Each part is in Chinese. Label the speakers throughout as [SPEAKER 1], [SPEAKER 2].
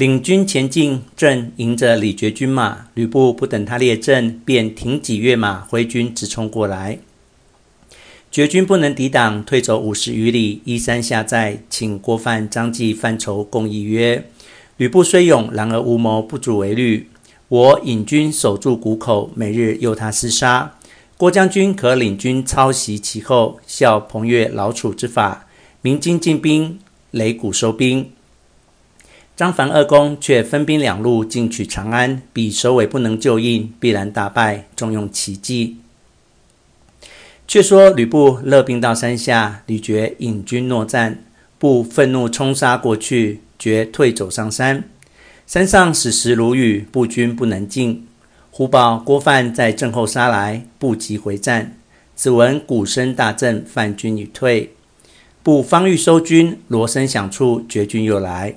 [SPEAKER 1] 领军前进，正迎着李傕军马。吕布不等他列阵，便挺戟跃马，挥军直冲过来。傕军不能抵挡，退走五十余里，依山下寨，请郭范、张济、范畴共议曰：“吕布虽勇，然而无谋，不足为虑。我引军守住谷口，每日诱他厮杀。郭将军可领军抄袭其后，效彭越、老楚之法，鸣金进兵，擂鼓收兵。张樊二公却分兵两路进取长安，彼首尾不能救应，必然大败，重用奇计。”却说吕布勒兵到山下，李傕引军搦战，布愤怒冲杀过去，傕退走上山。山上矢石如雨，步军不能进。忽报郭范在阵后杀来，不及回战。只闻鼓声大震，范军已退。布方欲收军，锣声响处，绝军又来，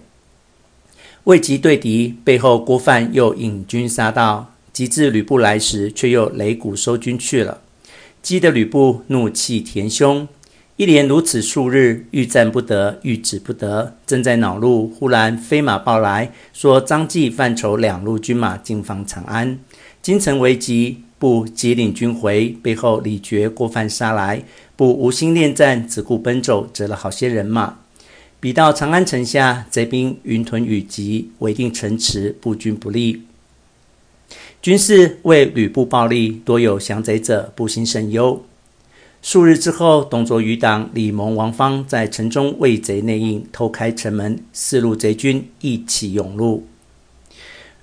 [SPEAKER 1] 未及对敌，背后郭范又引军杀到。及至吕布来时，却又擂鼓收军去了。激得吕布怒气填胸，一连如此数日，欲战不得，欲止不得。正在恼怒，忽然飞马报来，说张济、范畴两路军马进防长安，京城危急。布即领军回，背后李傕、郭范杀来，布无心恋战，只顾奔走，折了好些人马。彼到长安城下，贼兵云屯雨集，围定城池，布军不利。军士为吕布暴力，多有降贼者，不心甚忧。数日之后，董卓余党李蒙、王方在城中为贼内应，偷开城门，四路贼军一起涌入。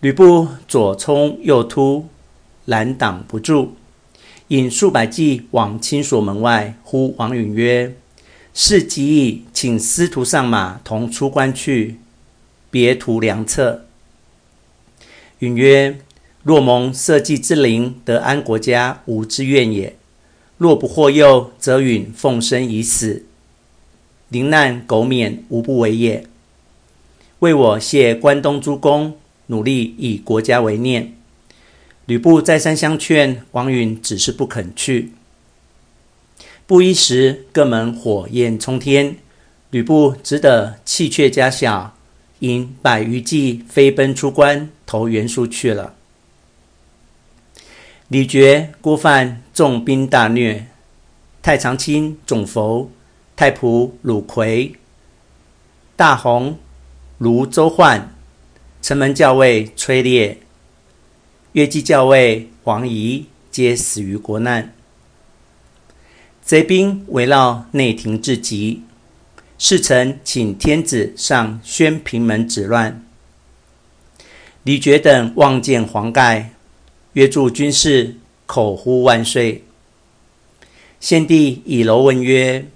[SPEAKER 1] 吕布左冲右突，拦挡不住，引数百骑往青锁门外，呼王允曰：“事急矣，请师徒上马，同出关去，别图良策。”允曰：若蒙社稷之灵，得安国家，吾之愿也；若不获佑，则允奉身以死，临难苟免，无不为也。为我谢关东诸公，努力以国家为念。吕布再三相劝，王允只是不肯去。不一时，各门火焰冲天，吕布只得弃却家小，引百余骑飞奔出关，投袁术去了。李傕、郭范纵兵大虐，太常卿踵伏，太仆鲁夔、大鸿、卢周焕，城门校尉崔烈、越骑校尉黄仪，皆死于国难。贼兵围绕内廷至极，侍臣请天子上宣平门止乱。李傕等望见黄盖。约驻军士，口呼万岁。献帝以楼问曰：“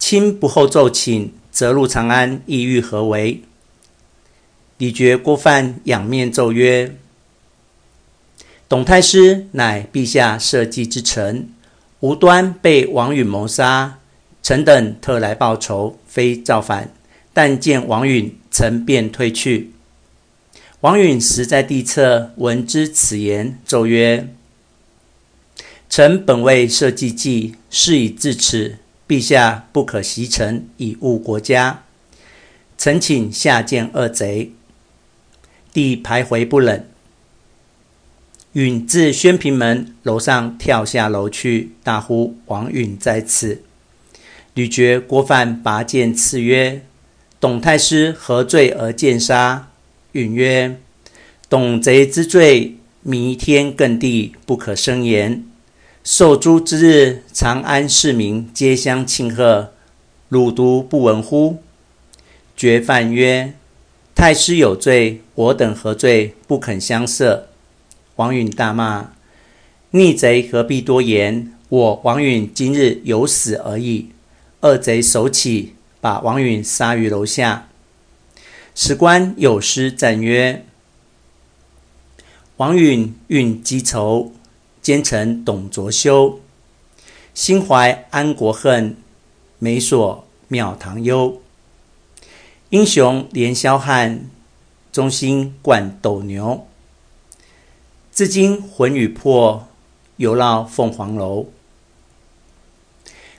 [SPEAKER 1] 卿不候奏请，则入长安，意欲何为？”李傕、郭范仰面奏曰：“董太师乃陛下社稷之臣，无端被王允谋杀，臣等特来报仇，非造反。但见王允，臣便退去。”王允时在地侧，闻之此言，奏曰：“臣本为社稷计，事已至此，陛下不可袭臣，以误国家。臣请下见二贼。”帝徘徊不冷。允自宣平门楼上跳下楼去，大呼：“王允在此！”吕傕、郭范拔剑刺曰：“董太师何罪而剑杀？”允曰：“董贼之罪，弥天亘地，不可胜言。受诛之日，长安市民皆相庆贺，汝独不闻乎？”傕范曰：“太师有罪，我等何罪？不肯相赦。”王允大骂：“逆贼何必多言？我王允今日有死而已。”二贼手起，把王允杀于楼下。史官有诗赞曰：“王允运积仇，奸臣董卓修。心怀安国恨，美索庙堂忧。英雄连霄汉，忠心贯斗牛。至今魂与魄，犹绕凤凰楼。”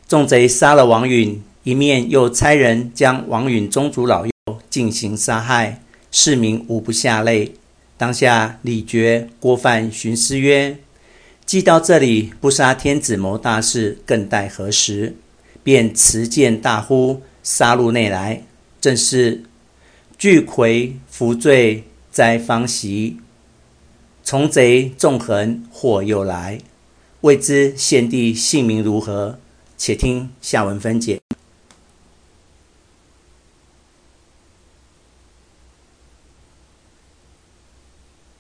[SPEAKER 1] 众贼杀了王允，一面又差人将王允宗族老幼进行杀害，市民无不下泪。当下李傕、郭范寻思曰：“既到这里，不杀天子谋大事，更待何时？”便持剑大呼：“杀入内来！”正是巨魁伏罪灾方息，从贼纵横祸又来。未知献帝姓名如何？且听下文分解。